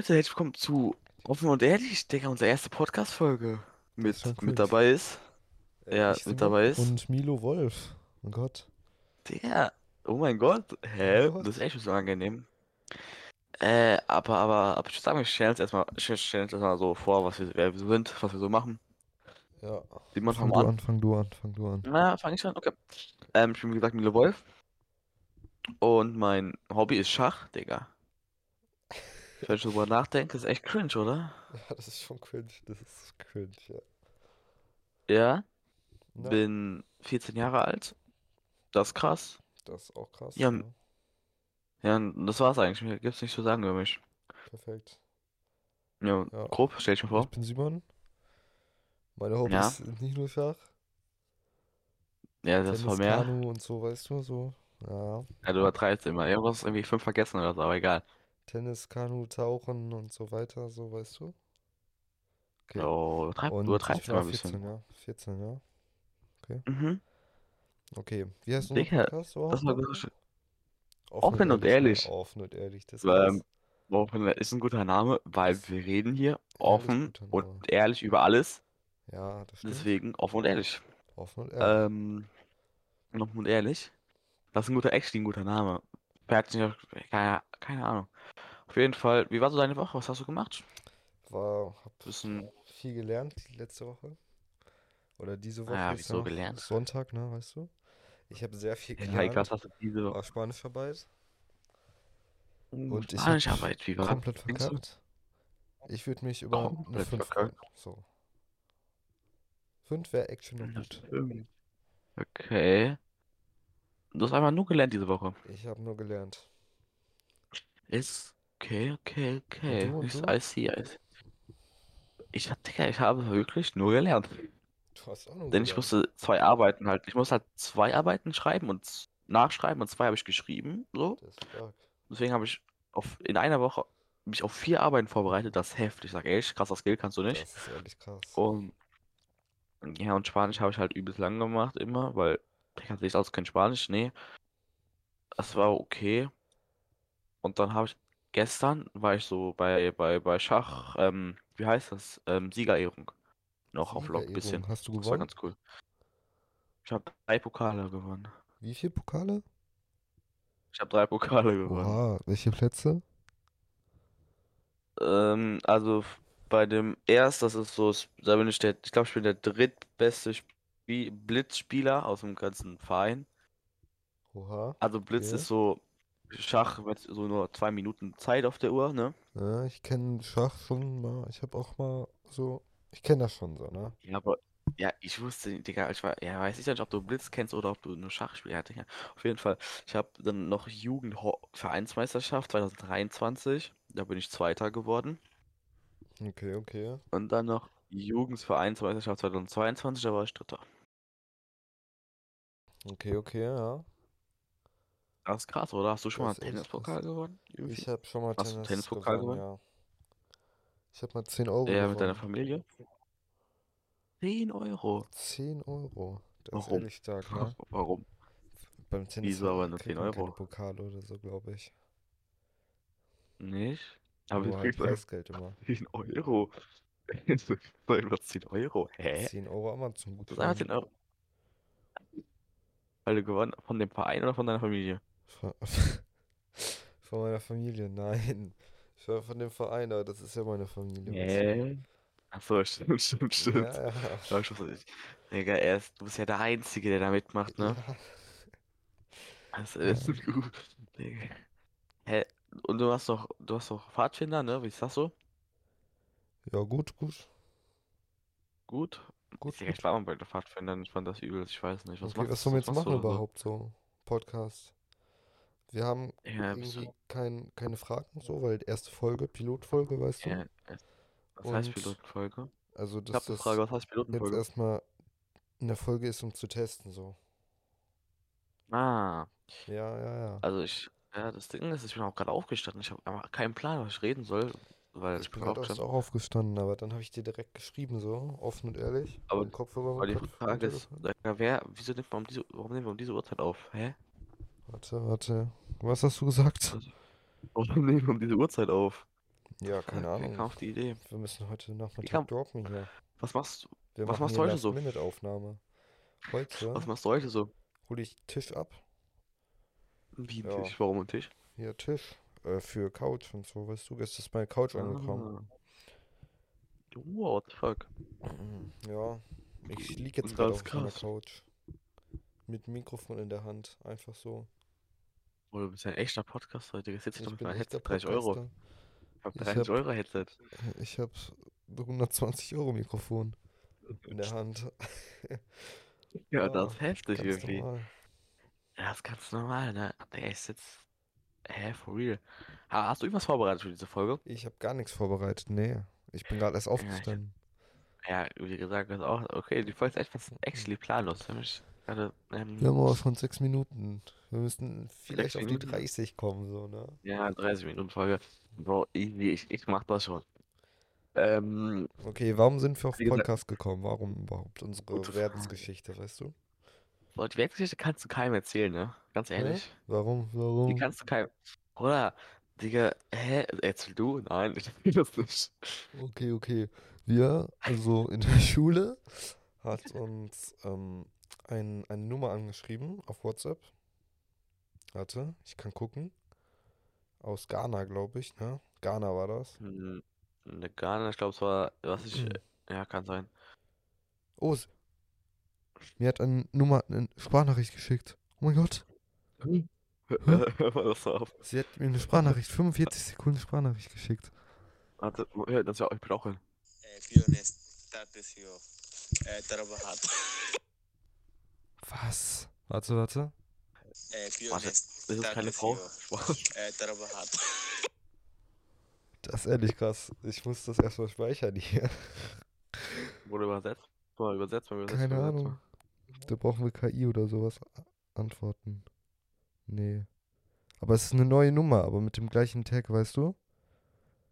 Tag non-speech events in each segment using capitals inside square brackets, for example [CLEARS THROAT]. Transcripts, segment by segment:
Herzlich willkommen zu Offen und Ehrlich, Digga, unsere erste Podcast-Folge mit, mit dabei ist. Äh, Ja, ich, mit Simon dabei ist. und Milo Wolf. Oh Gott. Digga, oh mein Gott, Oh hä? Gott. Das ist echt so angenehm. Äh, aber, aber, aber ich würde sagen, wir stellen uns erstmal, wir stellen uns erstmal so vor, was wir, wer wir sind, was wir so machen. Ja. Simon, fang Fang du an. an, fang du an, fang du an. Na, fang ich an? Okay. Ähm, ich bin wie gesagt Milo Wolf. Und mein Hobby ist Schach, Digga. Wenn ich drüber nachdenke, ist echt cringe, oder? Ja, [LAUGHS] das ist schon cringe. Das ist cringe, ja. Ja, Na, bin 14 Jahre alt. Das ist krass. das ist auch krass. Ja, Ja, ja, das war's eigentlich. Mehr gibt's nicht zu sagen über mich. perfekt. Ja, Ja. grob, stell ich mir vor. Ich bin Simon. Meine Hobbys Ja, sind nicht nur Schach, ja, das Tennis, war mehr. Kanu und so, weißt du, so. Ja. Ja, du übertreibst immer. Irgendwas irgendwie fünf vergessen oder so, aber egal. Tennis, Kanu, Tauchen und so weiter, so, weißt du. Okay. Oh, du Und übertreibst auch ein 14, bisschen. ja. 14, ja. Okay. Mhm. Okay. Wie heißt unser Digga, Podcast das war nochmal? gut. Offen und Offen und ehrlich. Offen und ehrlich, das Ähm, ist Offen ist ein guter Name, weil das wir reden hier offen und ehrlich über alles. Ja, das stimmt. Deswegen offen und ehrlich. Offen und ehrlich. Ähm, offen und ehrlich. Das ist ein guter, actually ein guter Name. Keine, keine Ahnung. Auf jeden Fall, wie war so deine Woche? Was hast du gemacht? War, hab Bisschen, viel gelernt die letzte Woche. Oder diese Woche ist ja wieso noch gelernt? Sonntag, ne, weißt du? Ich habe sehr viel [LAUGHS] Ja, was gelernt. hast du diese Woche? War Spanischarbeit. Uh, Und ich habe Spanischarbeit, wie war komplett denkst du? verkackt. Ich würde mich über eine Komplett 5 verkackt. freuen. So. 5 wäre actually Eine gut. Okay. Du hast einfach nur gelernt diese Woche. Ich habe nur gelernt. Ist okay, okay, okay. du, du? I see, I see. Ich, hab- Digga, ich habe wirklich nur gelernt. Du hast auch nur Denn ich musste zwei Arbeiten halt. Ich musste halt zwei Arbeiten schreiben und z- nachschreiben und zwei habe ich geschrieben. So. Das ist stark. Deswegen habe ich auf, in einer Woche mich auf vier Arbeiten vorbereitet. Das ist heftig. Ich sag ehrlich, krasser Skill kannst du nicht. Das ist ehrlich krass. Und ja, und Spanisch habe ich halt übelst lang gemacht immer, weil ich kann nicht aus kein Spanisch. Nee, das war okay. Und dann habe ich gestern war ich so bei, bei, bei Schach, ähm, wie heißt das? Ähm, Siegerehrung. Noch auf Lock bisschen. Siegerehrung. Hast du Das war gewonnen? ganz cool. Ich habe drei Pokale gewonnen. Wie viele Pokale? Ich habe drei Pokale gewonnen. Oha, welche Plätze? Ähm, also bei dem erst, das ist so, da bin ich der, ich glaube, ich bin der drittbeste Spie Blitzspieler aus dem ganzen Verein. Oha, Also Blitz okay. ist so Schach mit so nur zwei Minuten Zeit auf der Uhr, ne? Ja, ich kenne Schach schon mal. Ich habe auch mal so. Ich kenne das schon so, ne? Ja, aber ja, ich wusste, Digga, ich war, ja, weiß ich nicht, ob du Blitz kennst oder ob du nur Schach spielst. Ja, Digga. Auf jeden Fall. Ich habe dann noch Jugendvereinsmeisterschaft 2023. Da bin ich Zweiter geworden. Okay, okay. Und dann noch Jugendvereinsmeisterschaft 2022, da war ich Dritter. Okay, okay, ja. Das ist krass, oder? Hast du schon mal Das einen ist echt krass. Tennispokal gewonnen? Irgendwie? Ich habe schon mal Hast du einen Tennis Tennispokal gewonnen, gewonnen? ja. Ich habe mal 10 Euro Ja, mit deiner gewonnen. Familie? 10 Euro. 10 Euro. Das ist Warum? ehrlich stark, ne? Warum? Beim Tennis Wieso aber nur kriegt 10 man keine Euro? Pokale oder so, glaube ich. Nicht? Aber du halt kriegst einfach Preisgeld immer. [LAUGHS] 10 Euro. [LAUGHS] Das ist einfach 10 Euro. Hä? 10 Euro Amazon Das ist einfach 10 Gutschein. Euro. Du gewonnen von dem Verein oder von deiner Familie? Von, [LAUGHS] von meiner Familie, nein. Ich war von dem Verein, aber das ist ja meine Familie? Hä? Achso, stimmt, [LAUGHS] stimmt, stimmt. Ja, ja. Nicht. Digga, er ist, du bist ja der Einzige, der da mitmacht, ne? Ja. Ja. das ist gut. Digga. Hä? Und du hast doch, du hast doch Pfadfinder, ne? Wie ist das so? Ja, gut, gut. Gut? Gut, Digga, ich war mal bei den Pfadfindern, ich fand das übel, ich weiß nicht. Was Okay, was wir was jetzt machen überhaupt so? Podcast. Wir haben Ja, irgendwie kein, keine Fragen so, weil erste Folge, Pilotfolge, weißt du? Ja, was heißt Und also, dass hab eine das Frage, was heißt jetzt Pilotenfolge? erstmal eine Folge ist, um zu testen, so. Ah, Ja, ja, ja. also ich, ja, das Ding ist, ich bin auch gerade aufgestanden. Ich habe einfach keinen Plan, was ich reden soll, weil Ich ich bin gerade auch aufgestanden, aber dann habe ich dir direkt geschrieben, so, offen und ehrlich, Aber, Kopfhörer im die Frage ist, wer, wieso nimmt man um diese, warum nehmen wir um diese Uhrzeit auf? Hä? Warte, warte. Was hast du gesagt? Warum nehmen wir um diese Uhrzeit auf? Ja, keine Fuck, wer Ahnung. kam auf die Idee? Wir müssen heute Nachmittag kam, dorken hier. was machst du, Wir was machst du heute so? Last-Minute-Aufnahme. Was Heute machst du heute so? hole ich Tisch ab. Wie Ja, Tisch? Warum ein Tisch? hier Tisch. Äh, für Couch und so, weißt du, gestern ist meine Couch angekommen. Ah. What the fuck? Ja, ich liege jetzt gerade auf meiner. Couch. Mit Mikrofon in der Hand. Einfach so. Oh, du bist ja ein echter Podcast heute. Jetzt ich Ich doch mit meinem Headset. 30 Euro. Ich hab Ich 30 hab, Euro Headset. ich hab 120 Euro Mikrofon in der Hand. [LAUGHS] Ja, das Ja, ist heftig ganz irgendwie. normal. Ja, das ist ganz normal, ne? Der ist jetzt. Hä, for real. Ha- Hast du irgendwas vorbereitet für diese Folge? Ich habe gar nichts vorbereitet. Nee, ich bin gerade erst Ja, ich, aufgestanden. ja, wie gesagt, das auch. Okay, die Folge ist etwas actually planlos. Für mich gerade, Wir ähm, haben aber schon sechs Minuten. Wir müssen vielleicht auf die Minuten. 30 kommen, so, ne? Ja, 30 Minuten Folge. Bro, easy, ich, ich mach das schon. Ähm, Okay, warum sind wir auf Podcast gekommen? Warum überhaupt unsere. Werdensgeschichte, weißt du? So, die Weltgeschichte kannst du keinem erzählen, ne? Ganz Hä? ehrlich. Warum? Die Warum? kannst du keinem. Oder, Digga, hä? Erzähl du? Nein, [LAUGHS] ich will das nicht. Okay, okay. Wir, also in der Schule, hat uns ähm, ein, eine Nummer angeschrieben auf WhatsApp. Warte, ich kann gucken. Aus Ghana, glaube ich, ne? Ghana war das. Hm, Eine Ghana, ich glaube, es war, was ich, äh, ja, kann sein. Oh, s- mir hat eine Nummer eine Sprachnachricht geschickt. Oh mein Gott. Hm. Hä? [LAUGHS] Hör mal das auf. Sie hat mir eine Sprachnachricht, 45 Sekunden Sprachnachricht geschickt. Warte, hör, das ja, ich bin auch hin. Fiona Statusio eh, trabajar. Was? Warte, warte. Fiona Warte, ist das keine Frau? Spaß. eh, trabajar. Das ist ehrlich krass. Ich muss das erstmal speichern hier. Wurde übersetzt? Mal übersetzt, mal übersetzt, Keine übersetzt. Ahnung. Da brauchen wir KI oder sowas a- antworten. Nee. Aber es ist eine neue Nummer, aber mit dem gleichen Tag, weißt du?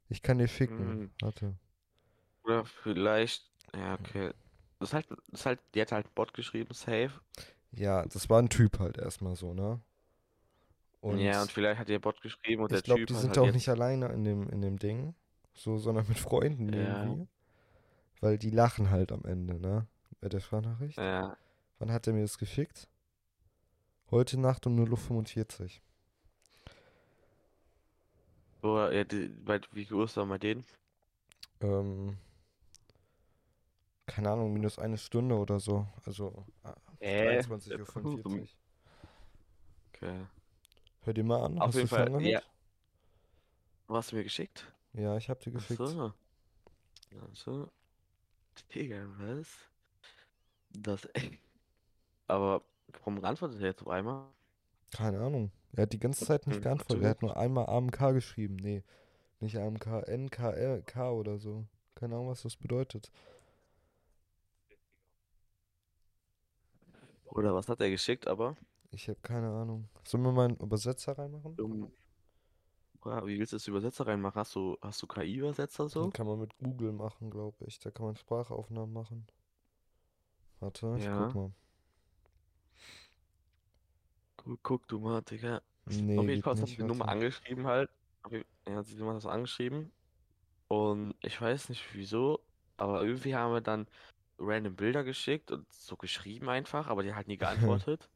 Ich kann dir schicken. Hm, Warte. Oder vielleicht, ja, okay. Das ist halt, das ist halt, die hat halt einen Bot geschrieben, safe. Ja, das war ein Typ halt erstmal so, ne? Ja, und Und vielleicht hat der Bot geschrieben und der ich glaube, Typ die sind halt auch nicht alleine in dem, in dem Ding. So, sondern mit Freunden ja, irgendwie. Weil die lachen halt am Ende, ne? Bei der Sprachnachricht. ja, Wann hat er mir das geschickt? Heute Nacht um 0.45 Uhr. oder, ja, die, bei, wie ist da bei denen? Ähm, keine Ahnung, minus eine Stunde oder so. Also ah, Äh, 23.45 Uhr. okay. Hör dir mal an. Auf Hast jeden Fall, ja, angehört? was hast du mir geschickt? Ja, ich hab dir geschickt. so, ach so. Digga, was? Das, [LAUGHS] aber warum antwortet er jetzt auf einmal? Keine Ahnung. Er hat die ganze Zeit nicht Hm, geantwortet. Er hat nur einmal AMK geschrieben. Nee, nicht AMK, NKLK oder so. Keine Ahnung, was das bedeutet. Oder was hat er geschickt, aber? Ich habe keine Ahnung. Sollen wir mal einen Übersetzer reinmachen? Um, ja, wie willst du das Übersetzer reinmachen? Hast du, hast du KI-Übersetzer Den so? kann man mit Google machen, glaube ich. Da kann man Sprachaufnahmen machen. Warte, ich Ja. guck mal. Guck, guck du mal, Digga. Auf Nee, jeden geht Fall hat nicht. die Nummer angeschrieben halt. Auf jeden- Er hat die Nummer das angeschrieben. Und ich weiß nicht wieso, aber irgendwie haben wir dann random Bilder geschickt und so geschrieben einfach, aber die hat halt nie [LAUGHS] geantwortet.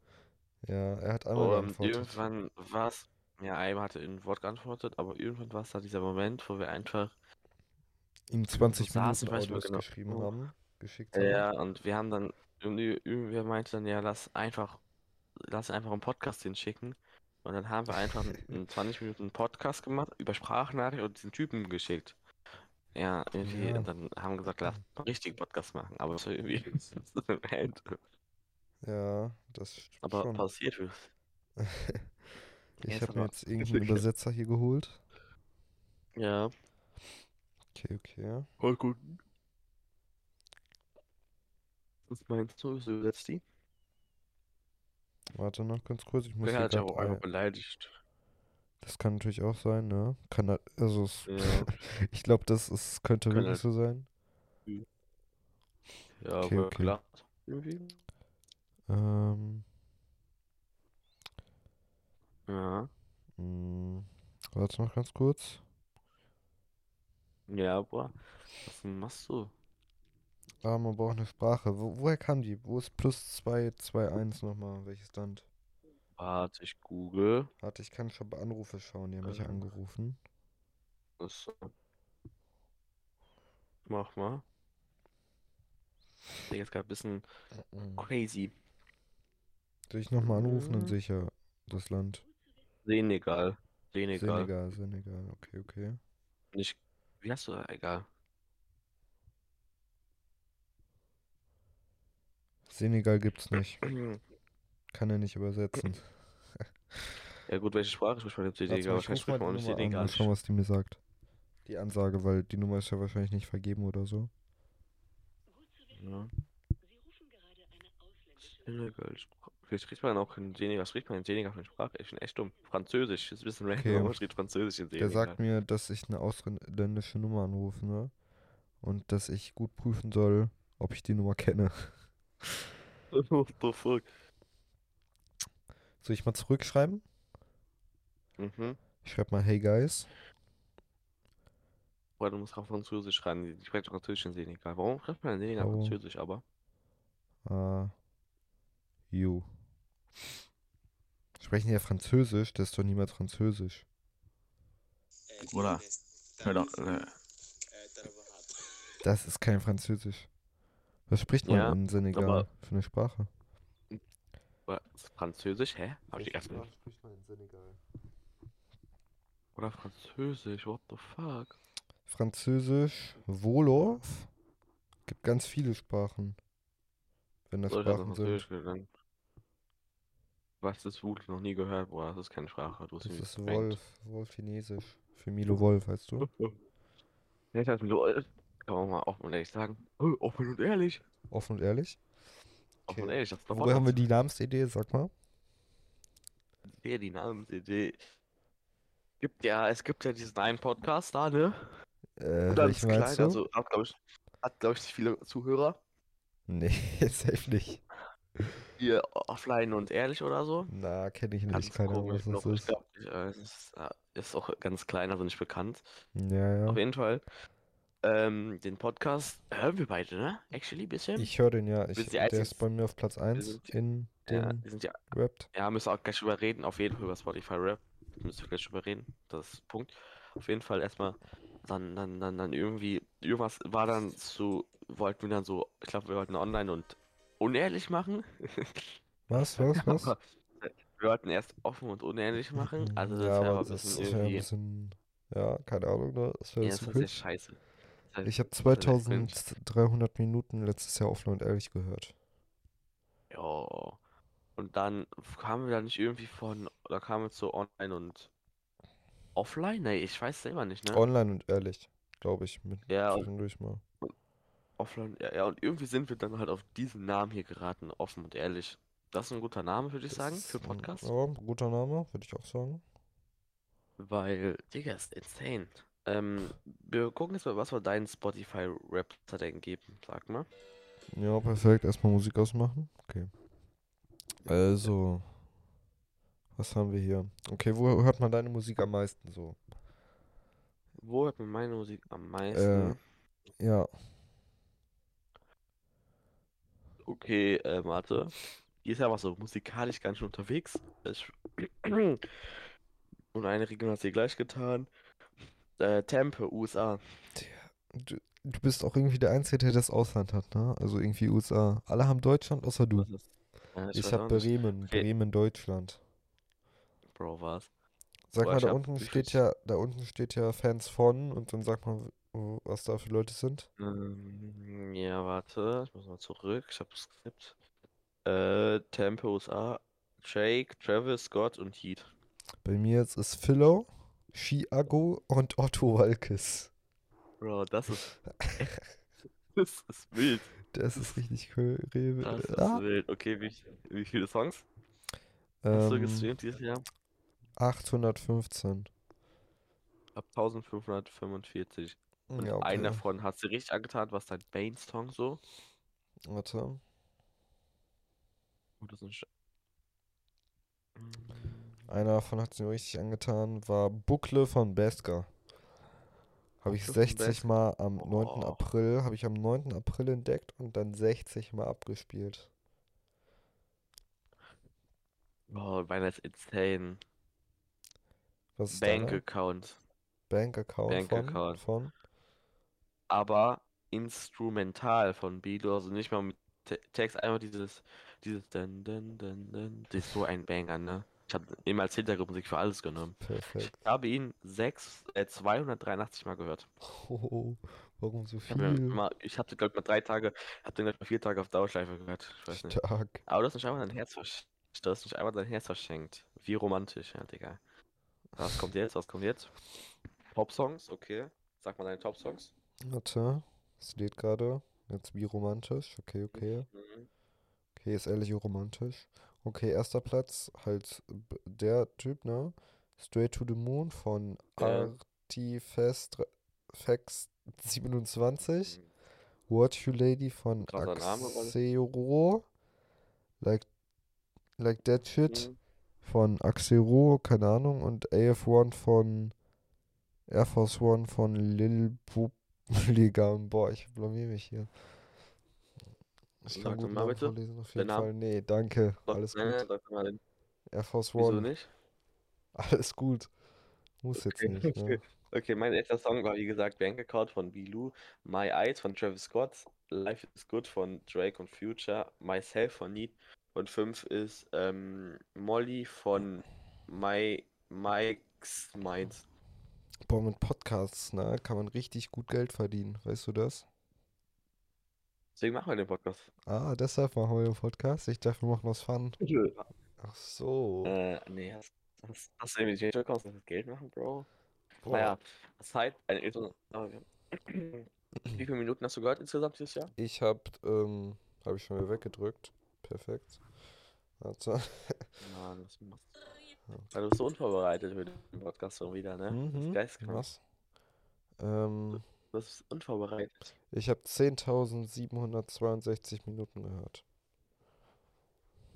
Ja, er hat einmal Und geantwortet. irgendwann war es, ja, einmal hatte in Wort geantwortet, aber irgendwann war es da dieser Moment, wo wir einfach Ihm so 20 saßen, Minuten Audios genau. geschrieben Oh. haben, geschickt haben. Ja, und wir haben dann, irgendwie, irgendwer meinte dann, ja, lass einfach, lass einfach einen Podcast hinschicken. Und dann haben wir einfach einen [LAUGHS] 20 Minuten Podcast gemacht, über Sprachnachricht und diesen Typen geschickt. Ja, irgendwie, Ja. und dann haben wir gesagt, lass mal einen richtigen Podcast machen. Aber war irgendwie so ein Hand. Ja, das stimmt Aber schon. passiert ist. [LAUGHS] Ich habe mir jetzt irgendeinen [LAUGHS] Übersetzer hier geholt. Ja, Okay, okay. voll gut. Was meinst du? So übersetzt die? Warte noch ganz kurz. Ich muss hier hat ja auch einfach Ein... beleidigt. Das kann natürlich auch sein, ne? Kann da... also es... Ja, [LAUGHS] ich glaube, das ist, könnte kann wirklich halt. so sein. Ja, Okay, aber okay. Irgendwie. Ähm, Ja. mh, warte noch ganz kurz. Ja, boah. Was machst du? Ah, man braucht eine Sprache. Wo, woher kam die? Wo ist plus 2, 2, 1 nochmal? Welches Land? Warte, ich google. Warte, ich kann schon bei Anrufe schauen. Die haben mich ja Äh. angerufen. Das, mach mal. Der ist gerade ein bisschen Mhm. crazy. Soll ich nochmal anrufen? Dann Mhm. sehe ich ja das Land. Senegal. Senegal. Senegal, Senegal. Okay, okay. Nicht. Wie hast du? Egal. Senegal gibt's nicht. [CLEARS THROAT] Kann er nicht übersetzen. Ja gut, welche Sprache spricht man Warte Senegal? mal, ich spricht man auch nicht Senegalisch. schauen, was die mir sagt. Die Ansage, weil die Nummer ist ja wahrscheinlich nicht vergeben oder so. Ja. Senegal. Vielleicht spricht man auch in Senegal. Spricht man in Senegal eine Sprache? Ich bin echt dumm. Französisch. Das ist ein bisschen random, Okay. aber man spricht Französisch in Der Senegal. sagt mir, dass ich eine ausländische Nummer anrufe, ne? Und dass ich gut prüfen soll, ob ich die Nummer kenne. [LAUGHS] What the fuck? Soll ich mal zurückschreiben? Mhm. Ich schreibe mal Hey Guys. Boah, du musst auch Französisch ran. Die sprechen Französisch in Senegal. Warum spricht man in Senegal Oh. Französisch, aber? Ah. You. Sprechen die ja Französisch? Das ist doch niemals Französisch. Buenas Hör doch, äh. Das ist kein Französisch. Was spricht man Ja, in Senegal für eine Sprache? Französisch? Hä? Hab ich erst mal. spricht man in Senegal? Oder Französisch? What the fuck? Französisch, Wolof. Gibt ganz viele Sprachen. Wenn das So, ich hab Sprachen Französisch sind. gelernt. Was ist Wut? Noch nie gehört, boah, das ist keine Sprache. Du Das ist. Wolf. Wolf Chinesisch. Für Milo Wolf, weißt du? [LAUGHS] Ja, ich heiße Milo. Kann man mal offen und ehrlich sagen. Oh, offen und ehrlich. Offen und ehrlich. Okay. das ist doch Woher haben wir die Namensidee? Sag mal. Ja, die Namensidee. Gibt ja, es gibt ja diesen einen Podcast da, ne? Äh, Ganz welchen klein, du? also hat, glaube ich, hat, glaube ich, nicht viele Zuhörer. Nee, [LAUGHS] safe nicht. Hier offline und ehrlich oder so. Na, kenne ich nicht. Ganz Keine Ahnung, was das noch. Ich ist. glaube, äh, es ist, äh, ist auch ganz klein, also nicht bekannt. Ja, Auf ja. jeden Fall. Ähm, den Podcast hören wir beide, ne? Actually, bisschen. Ich höre den ja. Wir Ich, der ist bei mir auf Platz 1 sind- in ja, den wir sind ja, Rapt. ja, müssen auch gleich drüber reden. Auf jeden Fall über Spotify Rap. Müssen wir gleich drüber reden. Das ist Punkt. Auf jeden Fall erstmal, dann, dann, dann, dann irgendwie, irgendwas war dann zu, wollten wir dann so, ich glaube, wir wollten online und unehrlich machen. [LAUGHS] Was, was, was? Aber wir wollten erst offen und unehrlich machen. Also das ja, wäre ein das bisschen ist ja ein irgendwie, bisschen. Ja, keine Ahnung, ne? Das wäre ja, das cool. scheiße. Ich habe ist sehr cringe. 2300 Minuten letztes Jahr offen und ehrlich gehört. Ja. Und dann kamen wir da nicht irgendwie von, da kamen wir zu online und offline? Nee, ich weiß selber nicht, ne? Online und ehrlich, glaube ich, mit Ja, und zwischendurch mal. offline, ja, ja, und irgendwie sind wir dann halt auf diesen Namen hier geraten, offen und ehrlich. Das ist ein guter Name, würde ich sagen, Das für ist ein- Podcast. Ja, guter Name, würde ich auch sagen. Weil, Digga, ist insane. Ähm, wir gucken jetzt mal, was wir deinen Spotify-Rap denn geben, sag mal. Ja, perfekt. Erstmal Musik ausmachen. Okay. Also, was haben wir hier? Okay, wo hört man deine Musik am meisten so? Wo hört man meine Musik am meisten? Ja, Okay, äh, warte. Die ist ja aber so musikalisch ganz schön unterwegs. Ich [CLEARS THROAT] Und eine Region hat sie gleich getan. Äh, Tempe, USA. du, du bist auch irgendwie der Einzige, der das Ausland hat, ne? Also irgendwie USA. Alle haben Deutschland, außer du. Äh, Ich weiß hab auch nicht. Bremen. Bremen, Deutschland. Bro, was? Sag Boah, mal, ich da unten steht ja, da unten steht ja Fans von und dann sag mal, was da für Leute sind. Ähm, ja, warte. Ich muss mal zurück. Ich hab Skript. Äh, Tempe, USA. Jake, Travis, Scott und Heat. Bei mir jetzt ist Philo, Chiago und Otto Walkes. Bro, das ist. [LAUGHS] das ist wild. Das ist richtig cool. Rewe. Das ist Ah, wild. Okay, wie, wie viele Songs hast du ähm, gestreamt dieses Jahr? 815. Ab 1545. Und Ja, einen okay. davon hat sie richtig angetan, was dein Bane-Song so. Warte. Oh, das ist ein Einer davon hat es mir richtig angetan, war Buckle von Beska. Habe ich Das ist ein 60 Best. Mal am 9. Oh. April, habe ich am 9. April entdeckt und dann 60 Mal abgespielt. Oh, meiner ist insane. Was ist Bank deiner? Account. Bank-Account Bank von? Account. Von? Aber instrumental von Beatles, also nicht mal mit Te Text, einfach dieses, dieses dun, dun, dun, dun. Das ist so ein Banger, ne? Ich habe ihn als Hintergrundmusik für alles genommen. Ich Perfekt. habe ihn sechs, äh, 283 Mal gehört. Oh, warum so Ich viel? ich habe den, glaube ich, mal drei Tage, habe den, glaube ich, mal vier Tage auf Dauerschleife gehört. Ich weiß nicht. Stark. Aber du hast nicht einmal dein Herz versch du hast nicht einmal dein Herz verschenkt. Wie romantisch, ja, Digga. Was kommt jetzt? Was kommt jetzt? Top-Songs, okay. Sag mal deine Top-Songs. Warte, es lädt gerade. Jetzt wie romantisch. Okay, okay. Mhm. Okay, ist ehrlich romantisch. Okay, erster Platz, halt der Typ, ne? Straight to the Moon von Ja. Artifest Fex 27. What You Lady von Axero. Like, like That Shit Mhm. von Axero, keine Ahnung. Und AF1 von Air Force One von Lil Publigam. [LAUGHS] Boah, ich blamier mich hier. Ich kann doch guten mal bitte vorlesen, auf den jeden Fall. Nee, danke. Sag- Alles nee, gut. sag mal den. Air Force Wieso One. nicht? [LAUGHS] Alles gut. Muss jetzt Okay, nicht, ne? okay. [LAUGHS] Okay, mein erster Song war wie gesagt Bank Account von Bilou, My Eyes von Travis Scott, Life is Good von Drake und Future, Myself von Need und 5 ist ähm, Molly von My Mike's Minds. Boah, mit Podcasts, ne, kann man richtig gut Geld verdienen. Weißt du das? Deswegen machen wir den Podcast. Ah, deshalb machen wir den Podcast. Ich dachte, wir machen was Fun. Ach so. Äh, nee, hast, hast, hast du irgendwie die Chance, das Geld machen, Bro? Boah. Naja, Zeit, eine ah, ja. Wie viele Minuten hast du gehört insgesamt dieses Jahr? Ich hab, ähm, habe ich schon wieder weggedrückt. Perfekt. Warte. Mann, was machst du? Weil du bist so unvorbereitet für den Podcast schon wieder, ne? Das ist Mhm. geistkrank. Was? Ähm, Du bist unvorbereitet. ich habe 10.762 Minuten gehört.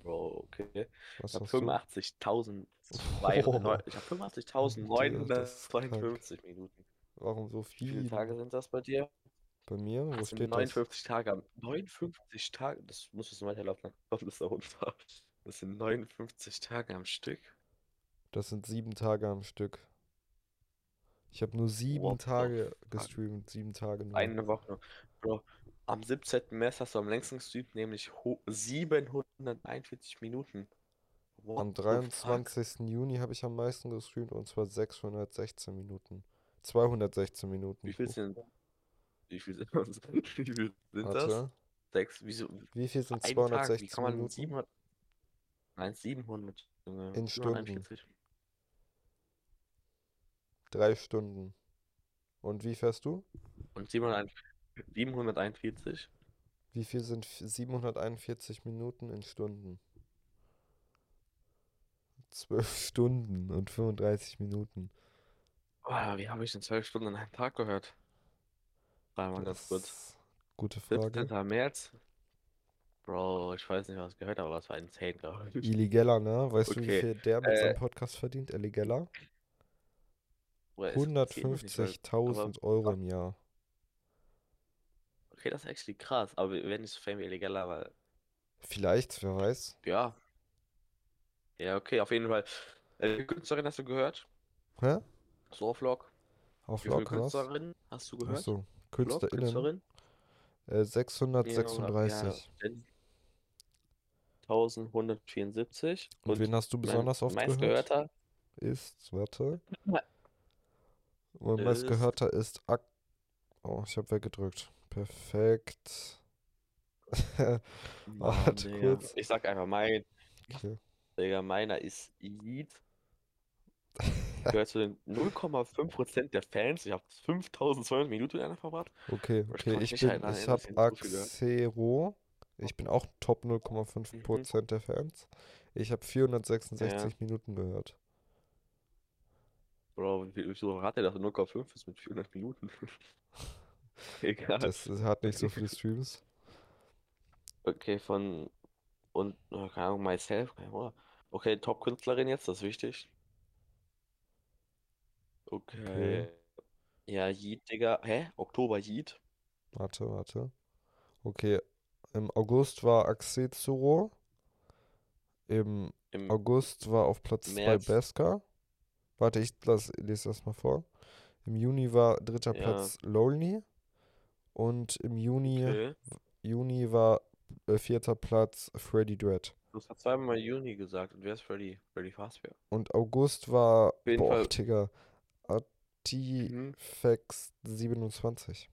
Bro, okay. Was Ich habe hast du? 85.000. Oh. Ich habe 85.952 Minuten. Warum so Wie viele viel? Tage sind das bei dir? Bei mir? Wo Das sind steht das? 59 Tage. am- 59 Tage? Das muss es weiterlaufen. [LAUGHS] Das ist da runter. Das sind 59 Tage am Stück. Das sind sieben Tage am Stück. Ich habe nur sieben What Tage gestreamt. Sieben Tage nur. Eine Woche. Bro, am 17. März hast du am längsten gestreamt, nämlich ho- 741 Minuten. What Am the fuck? 23. Juni habe ich am meisten gestreamt und zwar 616 Minuten. 216 Minuten. Wie viel sind. Wie viel sind, [LAUGHS] wie viel sind das? Sechs. Wieso? Wie viel sind Ein Tag, wie 216 kann man Minuten? 700. Nein, 700. Junge, In Stunden. 741. Drei Stunden. Und wie fährst du? Und 741 741. Wie viel sind f- 741 Minuten in Stunden? 12 [LAUGHS] Stunden und 35 Minuten. Boah, wie habe ich denn zwölf Stunden an einem Tag gehört? Dreimal ganz kurz. Gute Frage. 17. März. Bro, ich weiß nicht, was ich gehört habe, aber es war insane, glaube ich. Illegaler, ne? Weißt du, wie Okay, viel der mit äh, seinem Podcast verdient? Illegaler? Bruder, es interessiert mich nicht, weil- 150.000 Euro im Jahr. Okay, das ist actually krass, aber wir werden nicht so fame illegaler, weil, Vielleicht, wer weiß. ja. Ja, okay, auf jeden Fall. Äh, Künstlerin hast du gehört? Hä? So Vlog. Auf Wie viele Vlog raus? Künstlerinnen hast du gehört? Achso, Vlog, KünstlerInnen. Künstlerin? Äh, 636. Ja, 1174. Und wen hast du besonders oft gehört? meistgehörter Ist, warte. Ja. Mein Ist- meistgehörter ist Ak Oh, ich habe weggedrückt. Perfekt. [LAUGHS] Warte Digga. kurz. Ich sag einfach mein, Okay. Digga, meiner ist Yeet. Gehört zu den [LAUGHS] 0,5% der Fans. Ich habe 5200 Minuten in einer verbracht. Okay, Ich okay, ich nicht bin, erinnern, ich habe ich. Axero. Ich bin auch Top Mhm. 0,5% der Fans. Ich habe 466 Minuten gehört. Bro, wie- wieso hat er das? 0,5 ist mit 400 Minuten. [LAUGHS] Egal. Das hat nicht so viele [LAUGHS] Streams. Okay, von und äh, keine Ahnung, myself, keine Ahnung. Okay, Top-Künstlerin jetzt, das ist wichtig. Okay. Ja, Yeet, Digga. Hä? Oktober Yeet? Warte, warte. Okay, im August war Axezuro. Im Im August war auf Platz 2 März. Beska. Warte, ich lass, lese das mal vor. Im Juni war dritter Ja. Platz Lonely. Und im Juni, Okay. Juni war äh, vierter Platz Freddy Dread. Du hast zweimal Juni gesagt. Und wer ist Freddy? Freddy Fazbear. Und August war, boah, Digga, Mhm. Artifex 27.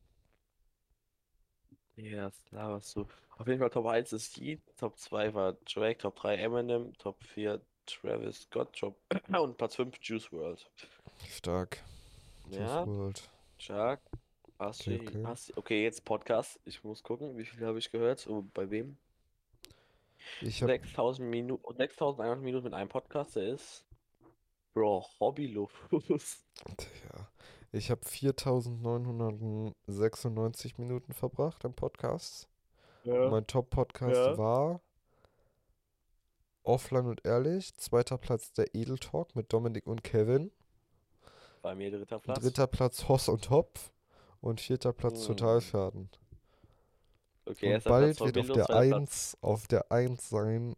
Ja, das laberst du. Auf jeden Fall Top 1 ist Yeet, Top 2 war Drake, Top 3 Eminem, Top 4 Travis Scott, Top und Platz 5 Juice World. Stark. Ja, Juice WRLD. stark. Hast Okay, okay. hast, okay, jetzt Podcast. Ich muss gucken, wie viel habe ich gehört und bei wem? Ich hab 6000 Minuten, 6100 Minuten mit einem Podcast, der ist, Bro, hobbylos. Tja, ich habe 4996 Minuten verbracht am Podcast. Ja. Mein Top-Podcast Ja. war Offline und Ehrlich. Zweiter Platz der Edel Talk mit Dominik und Kevin. Bei mir dritter Platz. Dritter Platz Hoss und Hopf. Und vierter Platz Hm. Totalschaden. Okay, und bald wird auf der zweiter Platz 1 auf der 1 sein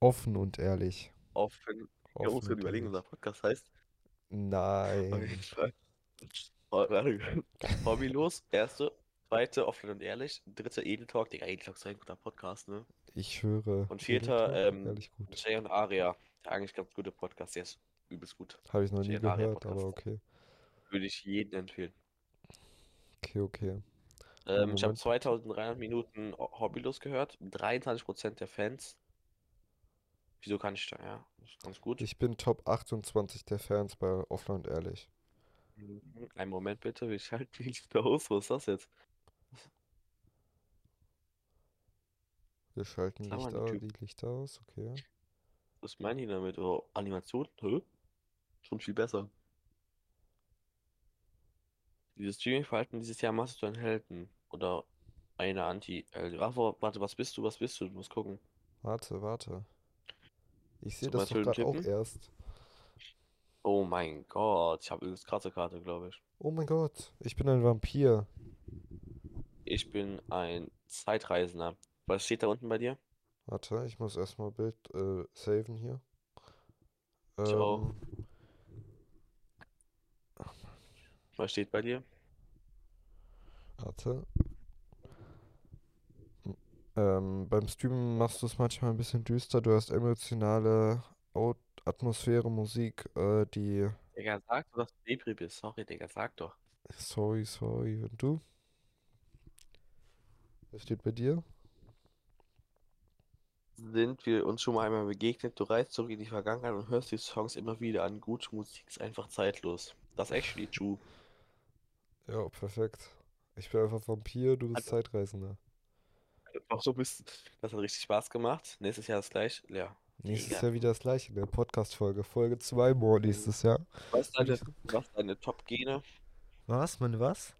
Offen und Ehrlich. Offen. Ja, Offen muss gerade und überlegen, unser Podcast heißt. Auf Nein. jeden Fall. Oh. Hobbylos, erste, zweite, offen und ehrlich, dritte Edeltalk, Digga, Edeltalk ist ein guter Podcast, ne? Ich schwöre. Und vierter, ähm. Jay und Aria, eigentlich ganz gute Podcast, der ist übelst gut. Habe ich noch nie Jay gehört, aber okay. Würde ich jedem empfehlen. Okay, okay. Ähm, ich habe Moment. 2300 Minuten Hobbylos gehört, 23% der Fans. Wieso kann ich da, ja? Ist ganz gut. Ich bin Top 28 der Fans bei Offline und Ehrlich. Mhm. Einen Moment bitte, ich schalte die Lichter aus, was ist das jetzt? Wir schalten Lichter, YouTube. die Lichter aus, okay. Was meinen die damit? Oh, Animation? Hä? Schon viel besser. Dieses Streaming-Verhalten dieses Jahr machst du einen Helden oder eine Anti-Helden. Ach, wo- warte, was bist du? Was bist du? Du musst gucken. Warte, warte. Ich sehe das doch gerade auch erst. Oh mein Gott, ich habe übelst krasse Karte, glaube ich. Oh mein Gott, ich bin ein Vampir. Ich bin ein Zeitreisender. Was steht da unten bei dir? Warte, ich muss erstmal Bild äh, saven hier. Ich auch. Ähm, Was steht bei dir? warte. Ähm, beim Streamen machst du es manchmal ein bisschen düster. Du hast emotionale Au- Atmosphäre, Musik, äh, die. Digga, sag doch, dass du Depri bist. Sorry, Digga, sag doch. Sorry, sorry. Und du? Was steht bei dir? Sind wir uns schon mal einmal begegnet? Du reist zurück in die Vergangenheit und hörst die Songs immer wieder an. Gute Musik ist einfach zeitlos. Das ist actually true. Ja, perfekt. Ich bin einfach Vampir, du bist Also- Zeitreisender. Auch so bist Das hat richtig Spaß gemacht. Nächstes Jahr ist gleich. Ja. Nächstes. Jahr wieder das gleiche in der Podcast-Folge. Folge 2 more nächstes Jahr. Was ist deine, was deine Top-Gene? Was, meine was?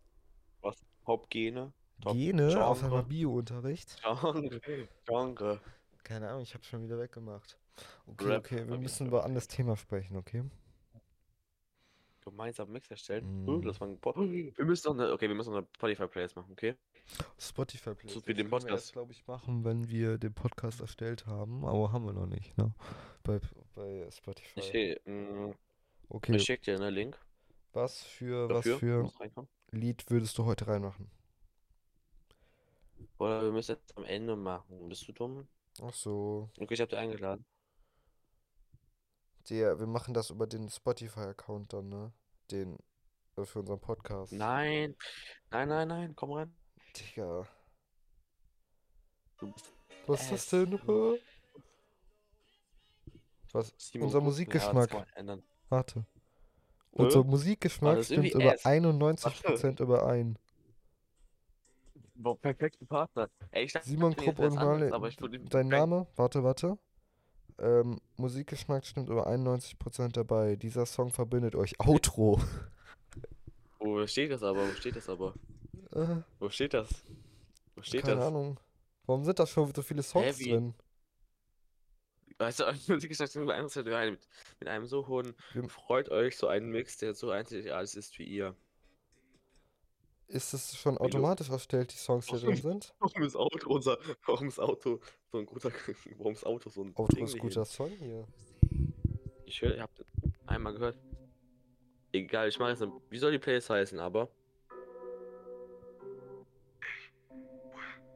Was? Top-Gene? Top Gene auf einmal Genre? Bio-Unterricht? Genre. Genre. Keine Ahnung, ich hab's schon wieder weggemacht. Okay, Rap, okay, wir müssen über ein anderes Thema sprechen, okay? Gemeinsam Mix erstellen. Mm. Oh, das war ein Pod wir müssen noch eine, okay, wir müssen noch eine Spotify-Playlist machen, okay? Spotify Playlist. So für den Podcast. erst, glaube ich, machen, wenn wir den Podcast erstellt haben, aber haben wir noch nicht, ne? Bei, bei Spotify. Ich, äh, Okay, ich schick dir einen Link was für, was dafür. für muss reinkommen. Lied würdest du heute reinmachen? Oder wir müssen jetzt am Ende machen. Bist du dumm? Ach so, Okay, ich hab dich eingeladen. der, wir machen das über den Spotify-Account dann, ne? Den, äh, für unseren Podcast. Nein, nein, nein, nein, komm rein. Digga, Du bist was ist das denn? Hä? Was? Simon Unser Kuchen. Ja, Musikgeschmack. das kann man ändern. Warte. Unser? Musikgeschmack das ist stimmt irgendwie über S. 91% überein. Boah, perfekte Partner. Ey, dachte, Simon Krupp und Marley, dein Name? Warte, warte. Ähm, Musikgeschmack stimmt über 91% dabei. Dieser Song verbindet euch. Outro. Wo steht das aber? Wo steht das aber? Äh, Wo steht das? Wo steht keine das? Ahnung. Warum sind da schon so viele Songs wie? drin? Weißt du, [LAUGHS] Musikgeschmack stimmt über 100% überein. Mit, mit einem so hohen Freut euch so einen Mix, der so einzigartig ist wie ihr. Ist es schon automatisch erstellt, die Songs, die drin sind? [LAUGHS] Warum ist Auto unser, warum ist Auto so ein guter, [LAUGHS] warum ist Auto so ein Auto Ding ist guter Song hier. Ich höre, ihr habt das einmal gehört. Egal, ich mache jetzt eine, wie soll die Playlist heißen, aber?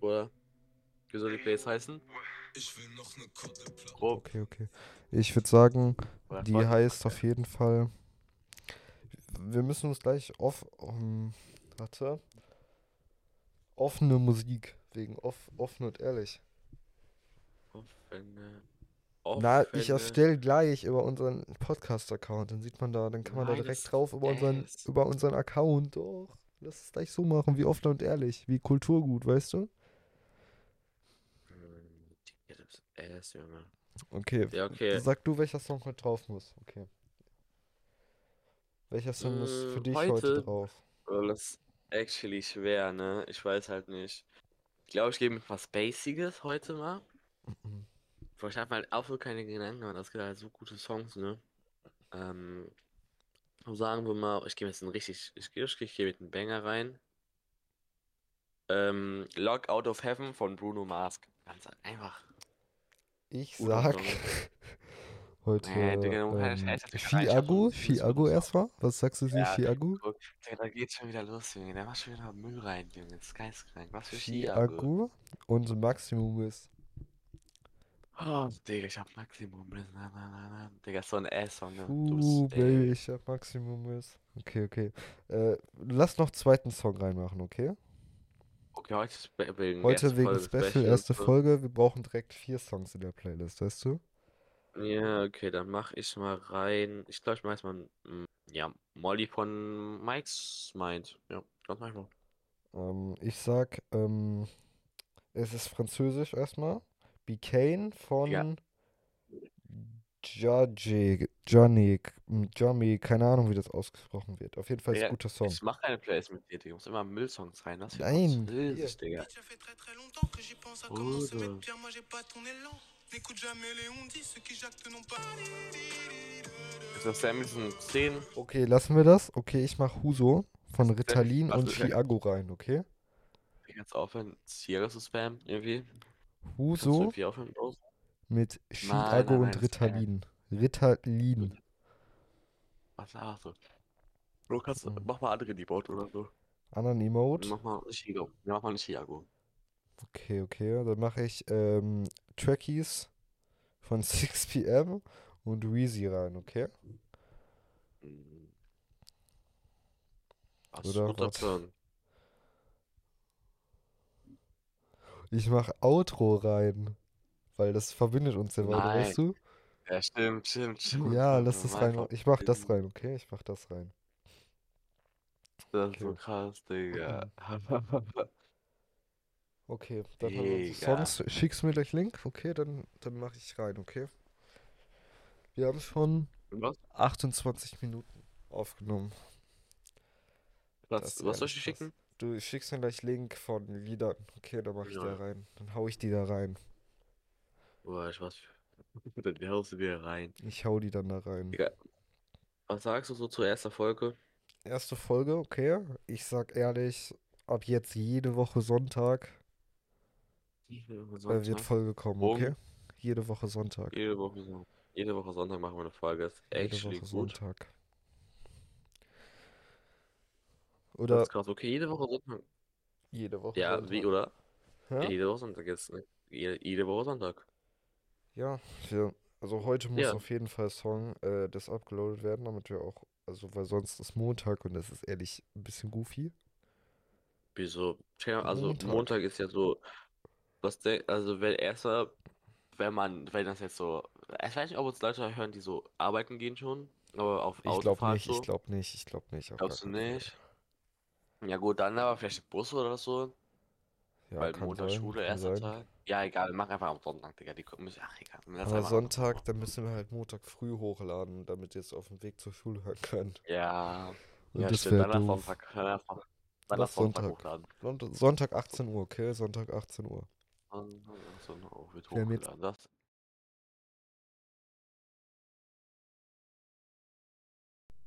Oder? Wie soll die Playlist heißen? Grob. Okay, okay. Ich würde sagen, Oder die heißt auf jeden Fall. Wir müssen uns gleich off. Um, warte. Offene Musik. Wegen off, offen und ehrlich. Offene. Na, ich offene- erstelle gleich über unseren Podcast-Account. Dann sieht man da, dann kann man da Nein, direkt drauf über unseren, ist- über unseren Account. Doch. Lass es gleich so machen, wie offen und ehrlich. Wie Kulturgut, weißt du? Ass, Junge. Okay. Ja, okay. Sag du, welcher Song heute drauf muss. Okay. Welcher Song ist für Mm, dich heute, heute- drauf? Ist actually schwer, ne? Ich weiß halt nicht. Ich glaube, ich gehe mit was Basiges heute mal. Mhm. Boah, Ich habe halt absolut keine Gedanken, aber das gibt halt so gute Songs, ne? Ähm, so sagen wir mal, ich gehe jetzt ein richtig, ich gehe ich gehe mit einem Banger rein. Ähm, Lock Out of Heaven von Bruno Mars. Ganz einfach. Ich Guter sag. [LAUGHS] heute Nee, Digga, ähm, ist Chiago gut. erstmal. Was sagst du, sie Ja? Guck, Digga, da geht's schon wieder los, Junge. Der macht schon wieder Müll rein, Junge. Das ist geisteskrank. Was für. Chiago und Maximum ist. Oh, Digga, ich hab Maximum. Na, na, na, na. Digga, ist so ein Ass-Song, ne? Uh. Baby, ich hab Maximum ist. Okay, okay. Äh, lass noch zweiten Song reinmachen, okay? Okay, heute wegen Heute wegen Folge Special, erste. Folge. Wir brauchen direkt vier Songs in der Playlist, weißt du? Ja, okay, dann mach ich mal rein. Ich glaube, ich mach erstmal, mm, ja, Molly von Mike's Mind. Ja, ganz einfach. Ähm, ich sag, ähm, es ist französisch erstmal. Bicane von Jaje, Janik, Jami, keine Ahnung, wie das ausgesprochen wird. Auf jeden Fall ist Digga, ein guter Song. Ich mach keine Playlist mit dir, Digga. Du musst immer Müllsongs rein. Das ist Nein, französisch, Digga. Bruder. N'écoute jamais les on-dit, ceux qui jactent n'ont pas. Ist das Samuelson 10? Okay, lassen wir das. Okay, ich mach Huso von Ritalin und? Chiago rein, okay? Digga, jetzt aufhören, Sierra zu spammen, irgendwie. Huso irgendwie aufhören, mit Chiago und nein, Ritalin. Ritalin. Was sagst du? Bro, kannst du, Mhm. mach mal andere Debout oder so. Anderen Emote. Mach mal Chiago. Ja, mach mal nicht Chiago. Okay, okay. Dann mache ich ähm, Trackies von [LAUGHS] 6pm und Weezy rein, okay? Das ist Oder? Plan. Ich mach Outro rein. Weil das verbindet uns ja weiter, Nein. weißt du? Ja, stimmt, stimmt, stimmt. Ja, lass das rein. Ich mach das rein, okay? Ich mach das rein. Das ist so Okay. krass, Digga. [CLEARS THROAT] [LAUGHS] Okay, dann haben wir. Songs. Schickst du mir gleich Link? Okay, dann, dann mache ich rein, okay? Wir haben schon Was? 28 Minuten aufgenommen. Was, was soll ich dir schicken? Du schickst mir gleich Link von Liedern. Okay, dann mach ich Ja. da rein. Dann hau ich die da rein. Boah, ich was. [LAUGHS] Dann haust du wieder rein. Ich hau die dann da rein. Digga. Was sagst du so zur ersten Folge? Erste Folge, okay. Ich sag ehrlich, ab jetzt jede Woche Sonntag äh, wird Sonntag? Folge kommen, Um? okay? Jede Woche Sonntag. Jede Woche, so- jede Woche Sonntag machen wir eine Folge. Das ist Jede actually Woche gut. Sonntag. Das Oder ist krass. Okay, jede Woche Sonntag. jede Woche Ja, Sonntag. wie, oder? Ja, jede Woche Sonntag jetzt. Ne? Jede, jede Woche Sonntag. Ja, wir, also heute muss Ja. auf jeden Fall Song äh, das upgeloadet werden, damit wir auch, also weil sonst ist Montag und das ist ehrlich ein bisschen goofy. Wieso? Tja, Also Montag. Montag ist ja so. Was denk, also wenn erster, wenn man, wenn das jetzt so. Ich weiß nicht, ob uns Leute hören, die so arbeiten gehen schon, aber auf Ich glaube nicht, so. ich glaube nicht, ich glaube nicht. auf Glaubst du Fall. nicht? Ja gut, dann aber vielleicht Bus oder so, Ja, weil Montag sein, Schule, erster sein. Tag. Ja, egal, mach einfach am Sonntag, Digga. Die kommen, ach egal. Aber Sonntag, dann müssen wir halt Montag früh hochladen, damit ihr es auf dem Weg zur Schule hören könnt. Ja, Und ja, das stimmt. Dann doof. Dann lass Lass Sonntag hochladen. Sonntag, Sonntag 18 Uhr, okay? Sonntag 18 Uhr. So, oh, wird Wir haben jetzt- hochgeladen. Das,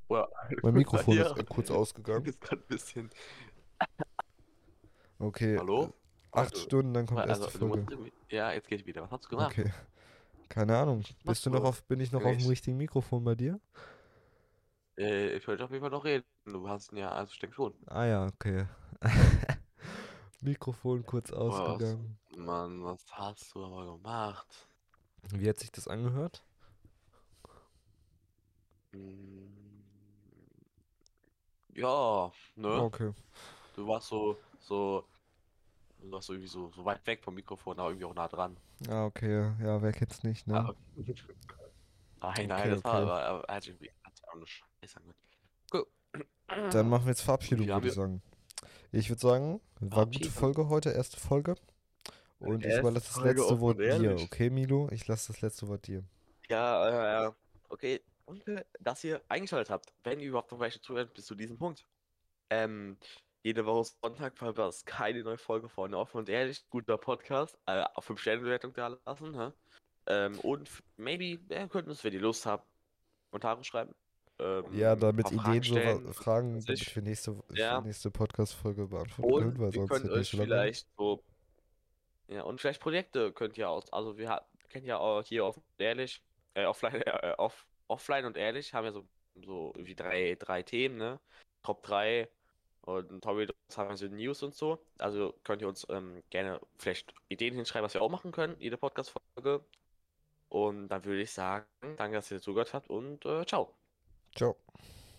Boah, [LAUGHS] Mein Mikrofon Ja. ist äh, kurz [LAUGHS] ausgegangen. ist gerade ein bisschen. Okay. Hallo? Acht Also, Stunden, dann kommt Also, erste du musst Folge. ja, jetzt geht wieder. Was hast du gemacht? Okay. [LAUGHS] Keine Ahnung. Bist du noch auf, bin ich noch auf dem richtigen Mikrofon bei dir? Äh, ich wollte auf jeden Fall noch reden. Du hast ja, also denke schon. Ah ja, okay. Mikrofon kurz ausgegangen. Mann, was hast du aber gemacht? Wie hat sich das angehört? Hm, Ja, ne? Okay. Du warst so, so, du warst so irgendwie so, so weit weg vom Mikrofon, aber irgendwie auch nah dran. Ah, okay. Ja, wer kennt's nicht, ne? Ah, [LAUGHS] Nein, nein, Okay, das war, okay. aber, aber hat irgendwie hat sich auch eine Scheiße angehört. Gut. Dann machen wir jetzt Verabschiedung, würde ich sagen. Ich würde sagen, war gute Verabschiedung. Folge heute, erste Folge. Und ich überlasse das Folge letzte Wort dir, okay, Milo? Ich lasse das letzte Wort dir. Ja, äh, okay. Danke, dass ihr eingeschaltet habt. Wenn ihr überhaupt noch welche zuhört, bis zu diesem Punkt. Ähm, jede Woche Sonntag verpasst keine neue Folge von Offen und Ehrlich. Guter Podcast. Äh, auf 5 Sterne Bewertung da lassen. Hä? Ähm, und maybe, ja, könnten es, wenn ihr Lust habt, Kommentare schreiben. Ähm, Ja, damit Ideen, so Fragen, was damit ich. wir nächste, für Ja. nächste Podcast-Folge beantworten können, weil wir sonst wird nicht euch vielleicht so. Ja, und vielleicht Projekte könnt ihr aus. Also wir kennt ja auch hier und ehrlich, äh, offline, äh, off, offline und ehrlich haben ja so, so irgendwie drei, drei Themen, ne? Top 3 und Tobi haben so News und so. Also könnt ihr uns ähm, gerne vielleicht Ideen hinschreiben, was wir auch machen können, jede Podcast-Folge. Und dann würde ich sagen, danke, dass ihr zugehört habt und äh, ciao. Ciao.